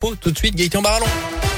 Tout de suite, Gaëtan Barallon.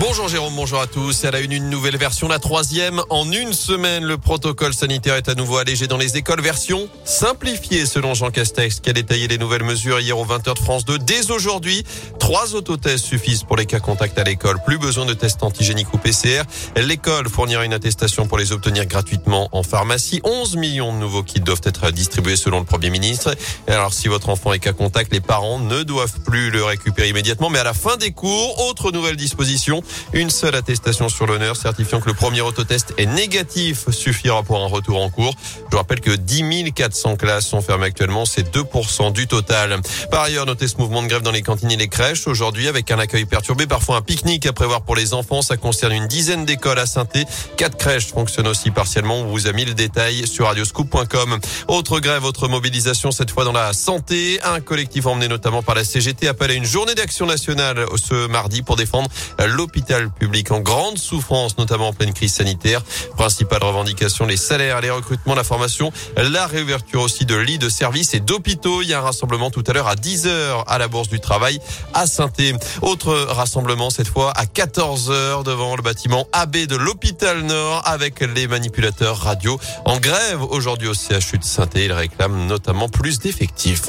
Bonjour Jérôme, bonjour à tous. Elle a une, une nouvelle version, la troisième. En une semaine, le protocole sanitaire est à nouveau allégé dans les écoles. Version simplifiée selon Jean Castex qui a détaillé les nouvelles mesures hier au 20h de France 2. Dès aujourd'hui, trois autotests suffisent pour les cas contacts à l'école. Plus besoin de tests antigéniques ou PCR. L'école fournira une attestation pour les obtenir gratuitement en pharmacie. 11 millions de nouveaux kits doivent être distribués selon le Premier ministre. Alors si votre enfant est cas contact, les parents ne doivent plus le récupérer immédiatement. Mais à la fin des cours, autre nouvelle disposition. Une seule attestation sur l'honneur certifiant que le premier autotest est négatif suffira pour un retour en cours. Je rappelle que 10 400 classes sont fermées actuellement, c'est 2% du total. Par ailleurs, notez ce mouvement de grève dans les cantines et les crèches aujourd'hui avec un accueil perturbé, parfois un pique-nique à prévoir pour les enfants. Ça concerne une dizaine d'écoles à saint Quatre crèches fonctionnent aussi partiellement. On vous a mis le détail sur radioscoop.com. Autre grève, autre mobilisation, cette fois dans la santé. Un collectif emmené notamment par la CGT appelle à une journée d'action nationale ce mardi pour défendre l'hôpital public en grande souffrance, notamment en pleine crise sanitaire. Principale revendication, les salaires, les recrutements, la formation, la réouverture aussi de lits de services et d'hôpitaux. Il y a un rassemblement tout à l'heure à 10h à la Bourse du Travail à saint Autre rassemblement cette fois à 14h devant le bâtiment AB de l'hôpital Nord avec les manipulateurs radio en grève aujourd'hui au CHU de saint Ils réclament notamment plus d'effectifs.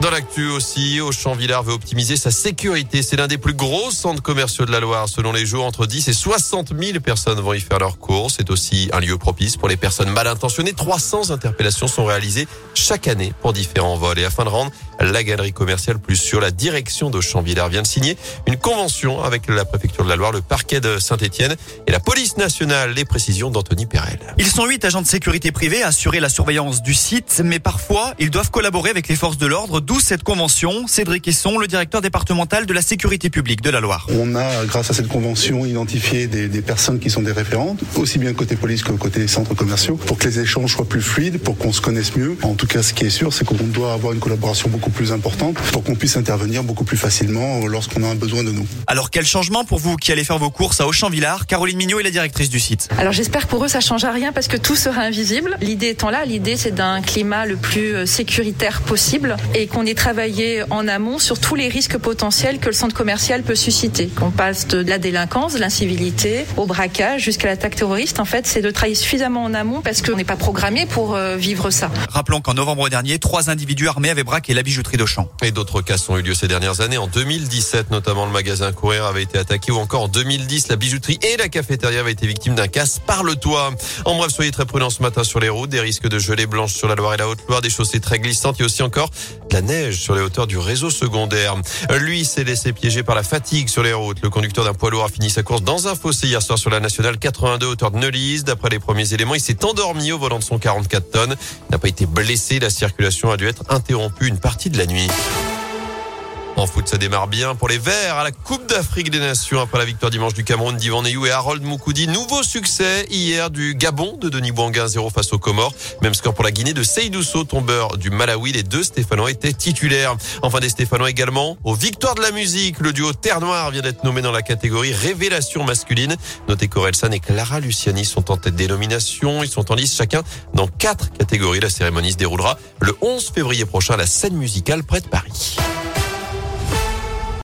Dans l'actu aussi, Auchan-Villard veut optimiser sa sécurité. C'est l'un des plus gros centres commerciaux de la Loire. Selon les jours, entre 10 et 60 000 personnes vont y faire leurs courses. C'est aussi un lieu propice pour les personnes mal intentionnées. 300 interpellations sont réalisées chaque année pour différents vols. Et afin de rendre la galerie commerciale plus sûre, la direction d'Auchan-Villard vient de signer une convention avec la préfecture de la Loire, le parquet de Saint-Etienne et la police nationale. Les précisions d'Anthony Perel. Ils sont huit agents de sécurité privés à assurer la surveillance du site, mais parfois, ils doivent collaborer avec les forces de l'ordre D'où cette convention. Cédric Esson, le directeur départemental de la sécurité publique de la Loire. On a, grâce à cette convention, identifié des, des personnes qui sont des référentes, aussi bien côté police que côté centres commerciaux, pour que les échanges soient plus fluides, pour qu'on se connaisse mieux. En tout cas, ce qui est sûr, c'est qu'on doit avoir une collaboration beaucoup plus importante pour qu'on puisse intervenir beaucoup plus facilement lorsqu'on a un besoin de nous. Alors, quel changement pour vous qui allez faire vos courses à Auchan-Villard Caroline Mignot est la directrice du site. Alors, j'espère pour eux, ça change à rien parce que tout sera invisible. L'idée étant là, l'idée, c'est d'un climat le plus euh, sécuritaire possible et qu'on ait travailler en amont sur tous les risques potentiels que le centre commercial peut susciter. Qu'on passe de la délinquance, de l'incivilité, au braquage, jusqu'à l'attaque terroriste. En fait, c'est de travailler suffisamment en amont parce qu'on n'est pas programmé pour euh, vivre ça. Rappelons qu'en novembre dernier, trois individus armés avaient braqué la bijouterie d'Auchan. Et d'autres cas ont eu lieu ces dernières années. En 2017, notamment, le magasin Courir avait été attaqué ou encore en 2010, la bijouterie et la cafétéria avaient été victimes d'un casse par le toit. En bref, soyez très prudents ce matin sur les routes. Des risques de gelée blanche sur la Loire et la Haute-Loire, des chaussées très glissantes et aussi encore de la neige sur les hauteurs du réseau secondaire. Lui s'est laissé piéger par la fatigue sur les routes. Le conducteur d'un poids lourd a fini sa course dans un fossé hier soir sur la nationale 82 hauteur de Neulise. D'après les premiers éléments, il s'est endormi au volant de son 44 tonnes. Il n'a pas été blessé. La circulation a dû être interrompue une partie de la nuit. En foot, ça démarre bien pour les Verts à la Coupe d'Afrique des Nations après la victoire dimanche du Cameroun d'Ivan Neyou et Harold Moukoudi. Nouveau succès hier du Gabon de Denis Bouanga 0 face aux Comores. Même score pour la Guinée de Seydousso, tombeur du Malawi. Les deux Stéphanois étaient titulaires. Enfin des Stéphanois également aux victoires de la musique. Le duo Terre Noire vient d'être nommé dans la catégorie révélation masculine. Notez qu'Orelsan et Clara Luciani sont en tête des nominations. Ils sont en lice chacun dans quatre catégories. La cérémonie se déroulera le 11 février prochain à la scène musicale près de Paris.